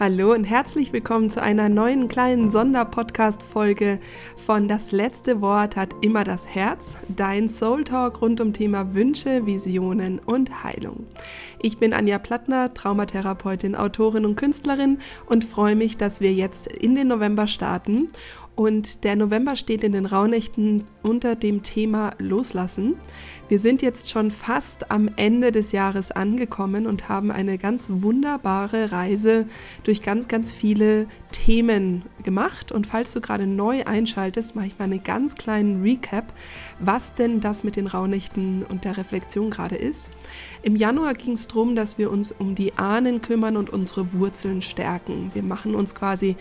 Hallo und herzlich willkommen zu einer neuen kleinen Sonderpodcast-Folge von Das letzte Wort hat immer das Herz, dein Soul Talk rund um Thema Wünsche, Visionen und Heilung. Ich bin Anja Plattner, Traumatherapeutin, Autorin und Künstlerin und freue mich, dass wir jetzt in den November starten und der November steht in den Rauhnächten unter dem Thema Loslassen. Wir sind jetzt schon fast am Ende des Jahres angekommen und haben eine ganz wunderbare Reise durch ganz, ganz viele Themen gemacht. Und falls du gerade neu einschaltest, mache ich mal einen ganz kleinen Recap, was denn das mit den Rauhnächten und der Reflexion gerade ist. Im Januar ging es darum, dass wir uns um die Ahnen kümmern und unsere Wurzeln stärken. Wir machen uns quasi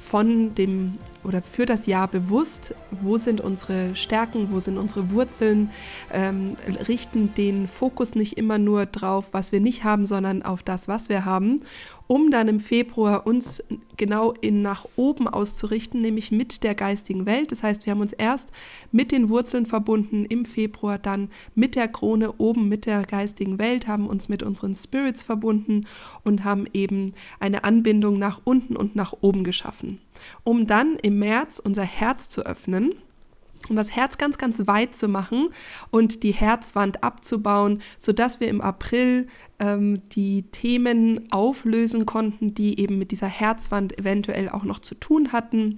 von dem oder für das Jahr bewusst, wo sind unsere Stärken, wo sind unsere Wurzeln, ähm, richten den Fokus nicht immer nur drauf, was wir nicht haben, sondern auf das, was wir haben, um dann im Februar uns genau in nach oben auszurichten, nämlich mit der geistigen Welt. Das heißt, wir haben uns erst mit den Wurzeln verbunden im Februar, dann mit der Krone oben mit der geistigen Welt, haben uns mit unseren Spirits verbunden und haben eben eine Anbindung nach unten und nach oben geschaffen, um dann im März unser Herz zu öffnen und das Herz ganz, ganz weit zu machen und die Herzwand abzubauen, sodass wir im April ähm, die Themen auflösen konnten, die eben mit dieser Herzwand eventuell auch noch zu tun hatten,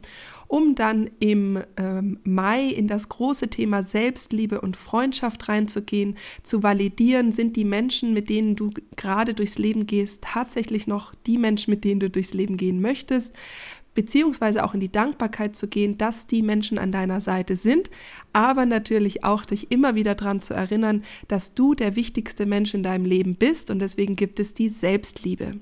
um dann im ähm, Mai in das große Thema Selbstliebe und Freundschaft reinzugehen, zu validieren, sind die Menschen, mit denen du gerade durchs Leben gehst, tatsächlich noch die Menschen, mit denen du durchs Leben gehen möchtest beziehungsweise auch in die Dankbarkeit zu gehen, dass die Menschen an deiner Seite sind, aber natürlich auch dich immer wieder daran zu erinnern, dass du der wichtigste Mensch in deinem Leben bist und deswegen gibt es die Selbstliebe.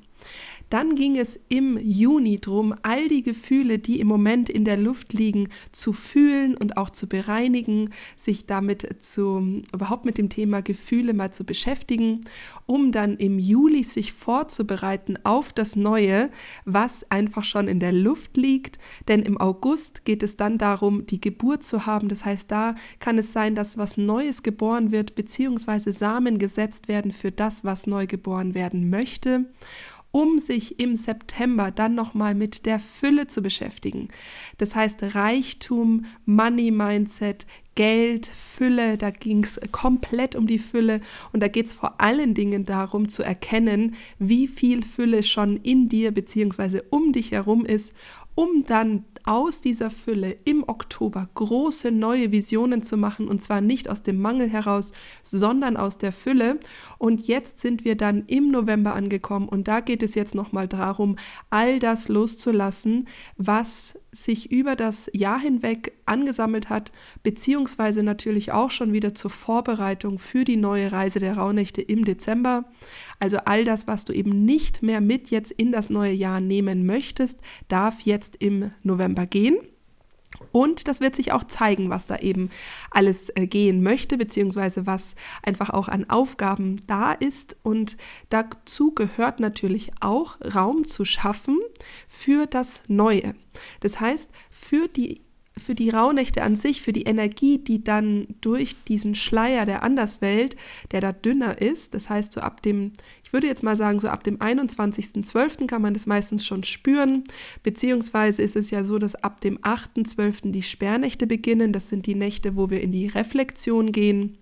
Dann ging es im Juni drum, all die Gefühle, die im Moment in der Luft liegen, zu fühlen und auch zu bereinigen, sich damit zu, überhaupt mit dem Thema Gefühle mal zu beschäftigen, um dann im Juli sich vorzubereiten auf das Neue, was einfach schon in der Luft liegt. Denn im August geht es dann darum, die Geburt zu haben. Das heißt, da kann es sein, dass was Neues geboren wird, beziehungsweise Samen gesetzt werden für das, was neu geboren werden möchte um sich im September dann nochmal mit der Fülle zu beschäftigen. Das heißt Reichtum, Money Mindset, Geld, Fülle, da ging es komplett um die Fülle und da geht es vor allen Dingen darum zu erkennen, wie viel Fülle schon in dir bzw. um dich herum ist, um dann aus dieser Fülle im Oktober große neue Visionen zu machen und zwar nicht aus dem Mangel heraus, sondern aus der Fülle. Und jetzt sind wir dann im November angekommen und da geht es jetzt nochmal darum, all das loszulassen, was sich über das Jahr hinweg angesammelt hat, beziehungsweise natürlich auch schon wieder zur Vorbereitung für die neue Reise der Rauhnächte im Dezember. Also all das, was du eben nicht mehr mit jetzt in das neue Jahr nehmen möchtest, darf jetzt im November gehen. Und das wird sich auch zeigen, was da eben alles äh, gehen möchte, beziehungsweise was einfach auch an Aufgaben da ist. Und dazu gehört natürlich auch Raum zu schaffen für das Neue. Das heißt, für die für die Rauhnächte an sich, für die Energie, die dann durch diesen Schleier der Anderswelt, der da dünner ist, das heißt so ab dem, ich würde jetzt mal sagen, so ab dem 21.12. kann man das meistens schon spüren, beziehungsweise ist es ja so, dass ab dem 8.12. die Sperrnächte beginnen, das sind die Nächte, wo wir in die Reflexion gehen.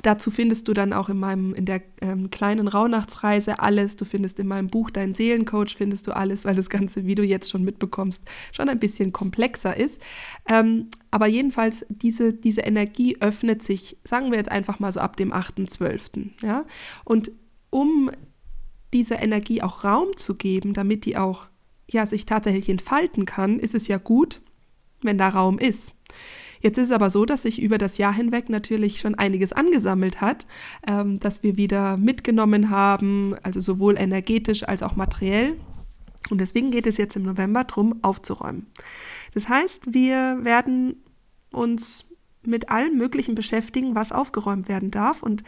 Dazu findest du dann auch in meinem, in der ähm, kleinen Rauhnachtsreise alles. Du findest in meinem Buch Dein Seelencoach findest du alles, weil das Ganze, wie du jetzt schon mitbekommst, schon ein bisschen komplexer ist. Ähm, aber jedenfalls, diese, diese Energie öffnet sich, sagen wir jetzt einfach mal so ab dem 8.12. Ja? Und um dieser Energie auch Raum zu geben, damit die auch ja, sich tatsächlich entfalten kann, ist es ja gut, wenn da Raum ist. Jetzt ist es aber so, dass sich über das Jahr hinweg natürlich schon einiges angesammelt hat, ähm, dass wir wieder mitgenommen haben, also sowohl energetisch als auch materiell. Und deswegen geht es jetzt im November darum, aufzuräumen. Das heißt, wir werden uns mit allem Möglichen beschäftigen, was aufgeräumt werden darf. Und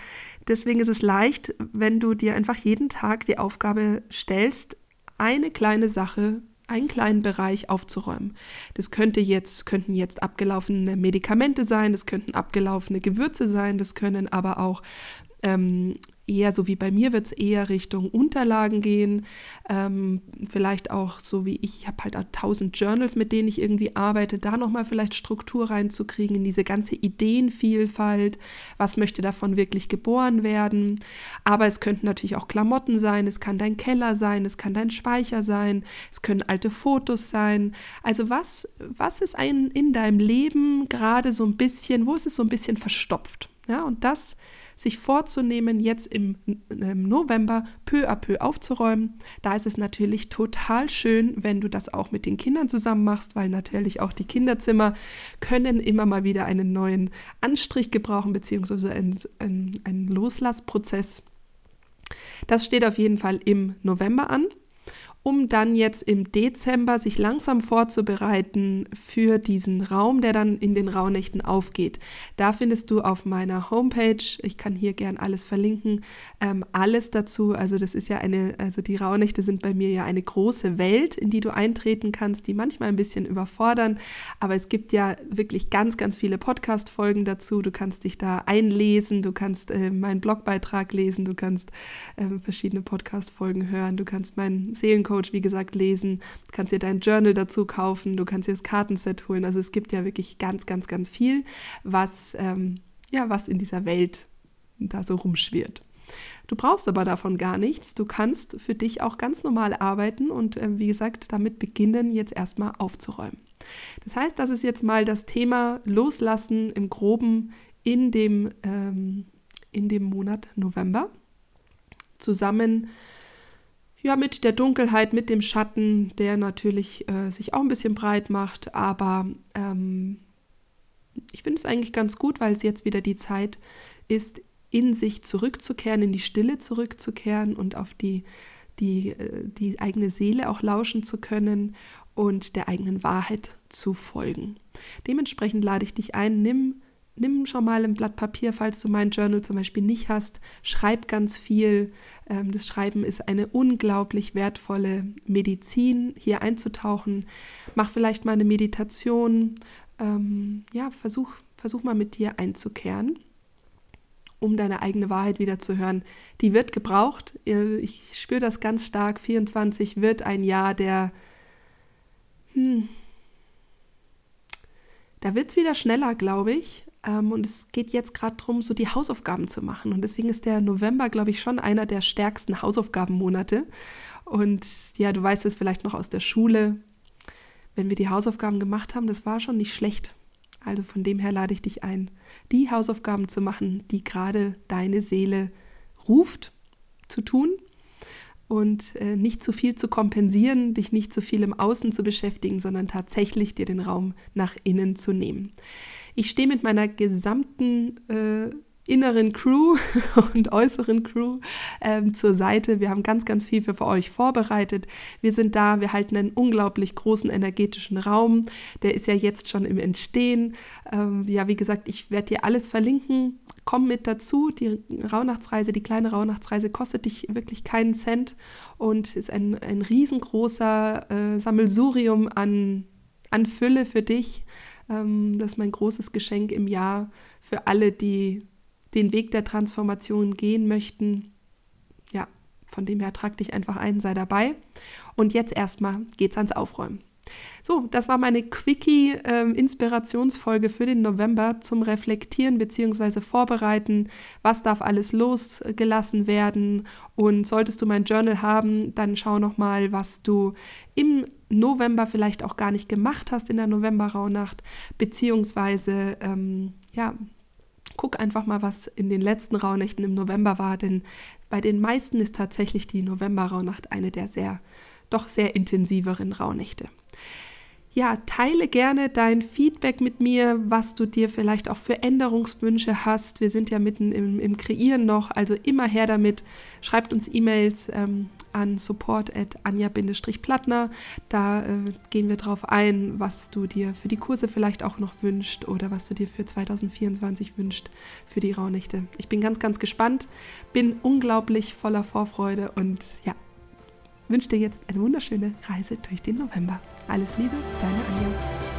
deswegen ist es leicht, wenn du dir einfach jeden Tag die Aufgabe stellst, eine kleine Sache einen kleinen Bereich aufzuräumen. Das könnte jetzt, könnten jetzt abgelaufene Medikamente sein, das könnten abgelaufene Gewürze sein, das können aber auch ähm, eher so wie bei mir wird es eher Richtung Unterlagen gehen. Ähm, vielleicht auch so wie ich, ich habe halt tausend Journals, mit denen ich irgendwie arbeite, da nochmal vielleicht Struktur reinzukriegen in diese ganze Ideenvielfalt. Was möchte davon wirklich geboren werden? Aber es könnten natürlich auch Klamotten sein, es kann dein Keller sein, es kann dein Speicher sein, es können alte Fotos sein. Also was, was ist ein, in deinem Leben gerade so ein bisschen, wo ist es so ein bisschen verstopft? Ja, und das sich vorzunehmen, jetzt im, im, November peu à peu aufzuräumen. Da ist es natürlich total schön, wenn du das auch mit den Kindern zusammen machst, weil natürlich auch die Kinderzimmer können immer mal wieder einen neuen Anstrich gebrauchen, beziehungsweise einen, einen, einen Loslassprozess. Das steht auf jeden Fall im November an um dann jetzt im Dezember sich langsam vorzubereiten für diesen Raum, der dann in den Rauhnächten aufgeht. Da findest du auf meiner Homepage, ich kann hier gern alles verlinken, ähm, alles dazu. Also das ist ja eine, also die Rauhnächte sind bei mir ja eine große Welt, in die du eintreten kannst, die manchmal ein bisschen überfordern, aber es gibt ja wirklich ganz, ganz viele Podcast-Folgen dazu. Du kannst dich da einlesen, du kannst äh, meinen Blogbeitrag lesen, du kannst äh, verschiedene Podcast-Folgen hören, du kannst meinen Seelencoach Coach, wie gesagt, lesen. Du kannst dir dein Journal dazu kaufen, du kannst dir das Kartenset holen. Also es gibt ja wirklich ganz, ganz, ganz viel, was, ähm, ja, was in dieser Welt da so rumschwirrt. Du brauchst aber davon gar nichts. Du kannst für dich auch ganz normal arbeiten und äh, wie gesagt, damit beginnen, jetzt erstmal aufzuräumen. Das heißt, das ist jetzt mal das Thema Loslassen im Groben in dem, ähm, in dem Monat November. Zusammen ja, mit der Dunkelheit, mit dem Schatten, der natürlich äh, sich auch ein bisschen breit macht. Aber ähm, ich finde es eigentlich ganz gut, weil es jetzt wieder die Zeit ist, in sich zurückzukehren, in die Stille zurückzukehren und auf die, die, äh, die eigene Seele auch lauschen zu können und der eigenen Wahrheit zu folgen. Dementsprechend lade ich dich ein, nimm nimm schon mal ein Blatt Papier, falls du mein Journal zum Beispiel nicht hast. Schreib ganz viel. Ähm, das Schreiben ist eine unglaublich wertvolle Medizin, hier einzutauchen. Mach vielleicht mal eine Meditation. Ähm, ja, versuch, versuch mal mit dir einzukehren, um deine eigene Wahrheit wieder zu hören. Die wird gebraucht. Äh, ich spüre das ganz stark. 24 wird ein Jahr der... Hm, da wird es wieder schneller, glaube ich. Ähm, und es geht jetzt gerade darum, so die Hausaufgaben zu machen. Und deswegen ist der November, glaube ich, schon einer der stärksten Hausaufgabenmonate. Und ja, du weißt es vielleicht noch aus der Schule. Wenn wir die Hausaufgaben gemacht haben, das war schon nicht schlecht. Also von dem her lade ich dich ein, die Hausaufgaben zu machen, die gerade deine Seele ruft zu tun und äh, nicht zu viel zu kompensieren, dich nicht zu viel im Außen zu beschäftigen, sondern tatsächlich dir den Raum nach innen zu nehmen. Ich stehe mit meiner gesamten äh, inneren Crew und äußeren Crew ähm, zur Seite. Wir haben ganz, ganz viel für, euch vorbereitet. Wir sind da, wir halten einen unglaublich großen energetischen Raum. Der ist ja jetzt schon im Entstehen. Ähm, ja, wie gesagt, ich werde dir alles verlinken. Komm mit dazu. Die Rauhnachtsreise, die kleine Rauhnachtsreise kostet dich wirklich keinen Cent und ist ein, ein riesengroßer äh, Sammelsurium an, an Fülle für dich. Ähm, das ist mein großes Geschenk im Jahr für alle, die den Weg der Transformation gehen möchten. Ja, von dem her trag dich einfach ein, sei dabei. Und jetzt erstmal geht's ans Aufräumen. So, das war meine Quickie-Inspirationsfolge ähm, für den November zum Reflektieren bzw. Vorbereiten. Was darf alles losgelassen werden? Und solltest du mein Journal haben, dann schau nochmal, was du im November vielleicht auch gar nicht gemacht hast in der November-Rauhnacht, beziehungsweise, ähm, ja, guck einfach mal, was in den letzten Rauhnächten im November war, denn bei den meisten ist tatsächlich die November-Rauhnacht eine der sehr, doch sehr intensiveren Rauhnächte ja, teile gerne dein Feedback mit mir, was du dir vielleicht auch für Änderungswünsche hast. Wir sind ja mitten im, im Kreieren noch, also immer her damit. Schreibt uns E-Mails ähm, an support.anja-plattner. Da äh, gehen wir drauf ein, was du dir für die Kurse vielleicht auch noch wünscht oder was du dir für 2024 wünscht für die Rauhnächte. Ich bin ganz, ganz gespannt, bin unglaublich voller Vorfreude und ja, wünsche dir jetzt eine wunderschöne Reise durch den November. Alles Liebe, deine Anja.